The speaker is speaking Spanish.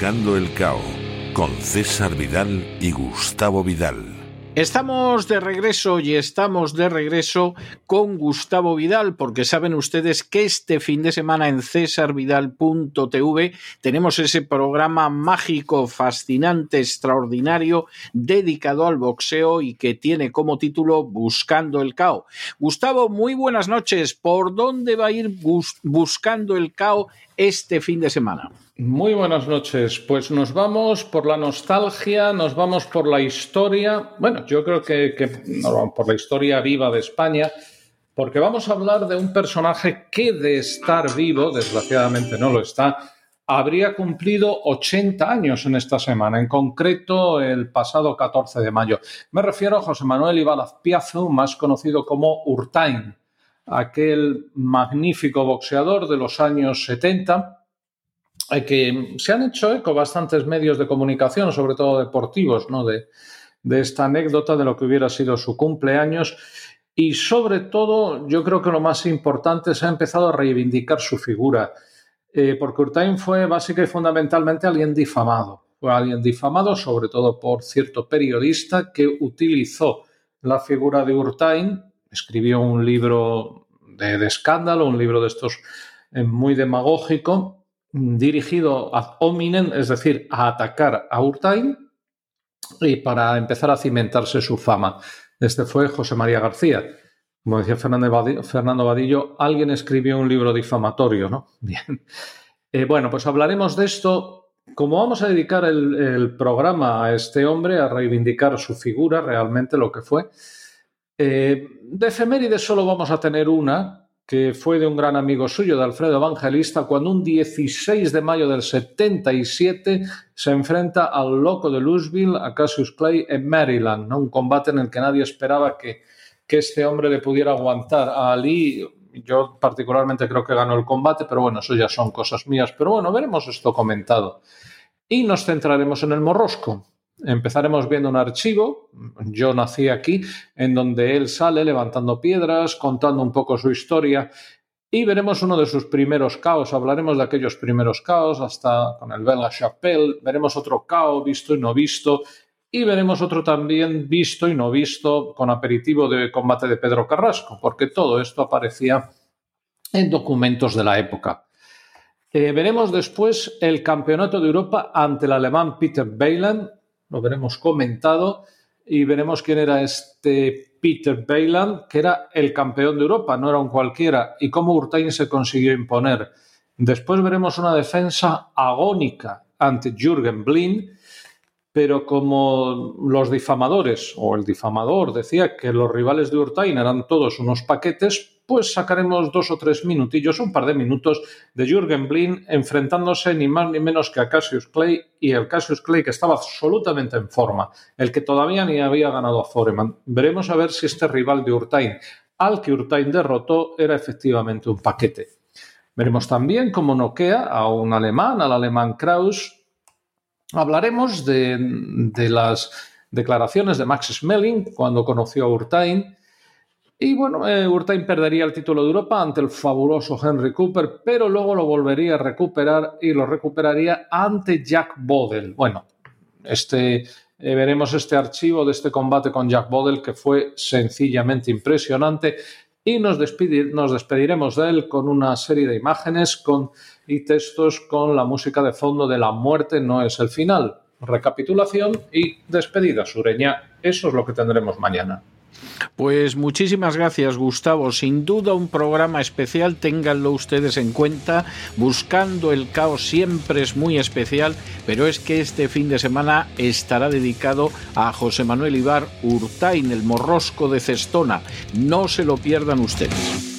Buscando el Cao con César Vidal y Gustavo Vidal. Estamos de regreso y estamos de regreso con Gustavo Vidal, porque saben ustedes que este fin de semana en cesarvidal.tv tenemos ese programa mágico, fascinante, extraordinario, dedicado al boxeo y que tiene como título Buscando el Cao. Gustavo, muy buenas noches. ¿Por dónde va a ir buscando el Cao este fin de semana? Muy buenas noches. Pues nos vamos por la nostalgia, nos vamos por la historia. Bueno, yo creo que, por la historia viva de España, porque vamos a hablar de un personaje que de estar vivo, desgraciadamente no lo está, habría cumplido 80 años en esta semana, en concreto el pasado 14 de mayo. Me refiero a José Manuel Ibáñez Piazo, más conocido como Urtain, aquel magnífico boxeador de los años 70 que se han hecho eco bastantes medios de comunicación, sobre todo deportivos, ¿no? de, esta anécdota de lo que hubiera sido su cumpleaños. Y sobre todo, yo creo que lo más importante, se ha empezado a reivindicar su figura, eh, porque Urtain fue básica y fundamentalmente alguien difamado. Fue alguien difamado, sobre todo por cierto periodista que utilizó la figura de Urtain, escribió un libro de, escándalo, un libro de estos eh, muy demagógico, dirigido a hominem, es decir, a atacar a Urtain y para empezar a cimentarse su fama. Este fue José María García. Como decía Fernando Vadillo, alguien escribió un libro difamatorio, ¿no? Bien. Eh, bueno, pues hablaremos de esto. Como vamos a dedicar el, programa a este hombre, a reivindicar su figura, realmente lo que fue, eh, de efemérides solo vamos a tener una, que fue de un gran amigo suyo, de Alfredo Evangelista, cuando un 16 de mayo del 77 se enfrenta al loco de Louisville, a Cassius Clay, en Maryland, un combate en el que nadie esperaba que, que este hombre le pudiera aguantar a Ali. Yo particularmente creo que ganó el combate, pero bueno, eso ya son cosas mías. Pero bueno, veremos esto comentado. Y nos centraremos en el morrosco. Empezaremos viendo un archivo, yo nací aquí, en donde él sale levantando piedras, contando un poco su historia y veremos uno de sus primeros caos, hablaremos de aquellos primeros caos hasta con el belga Chapelle, veremos otro caos visto y no visto y veremos otro también visto y no visto con aperitivo de combate de Pedro Carrasco, porque todo esto aparecía en documentos de la época. Eh, veremos después el Campeonato de Europa ante el alemán Peter Beiland, lo veremos comentado y veremos quién era este Peter Bayland, que era el campeón de Europa, no era un cualquiera, y cómo Urtain se consiguió imponer. Después veremos una defensa agónica ante Jürgen Blin, pero como los difamadores o el difamador decía que los rivales de Urtain eran todos unos paquetes, pues sacaremos dos o tres minutillos, un par de minutos de Jürgen Blin enfrentándose ni más ni menos que a Cassius Clay y el Cassius Clay que estaba absolutamente en forma, el que todavía ni había ganado a Foreman. Veremos a ver si este rival de Urtain, al que Urtain derrotó, era efectivamente un paquete. Veremos también cómo noquea a un alemán, al alemán Kraus. Hablaremos de, de las declaraciones de Max Schmeling cuando conoció a Urtain y bueno, eh, Urtain perdería el título de Europa ante el fabuloso Henry Cooper, pero luego lo volvería a recuperar y lo recuperaría ante Jack Bodell. Bueno, este, eh, veremos este archivo de este combate con Jack Bodell que fue sencillamente impresionante y nos, nos despediremos de él con una serie de imágenes con, y textos con la música de fondo de La muerte no es el final. Recapitulación y despedida sureña. Eso es lo que tendremos mañana. Pues muchísimas gracias, Gustavo. Sin duda un programa especial, ténganlo ustedes en cuenta. Buscando el caos siempre es muy especial, pero es que este fin de semana estará dedicado a José Manuel Ibar Urtain, el morrosco de Cestona. No se lo pierdan ustedes.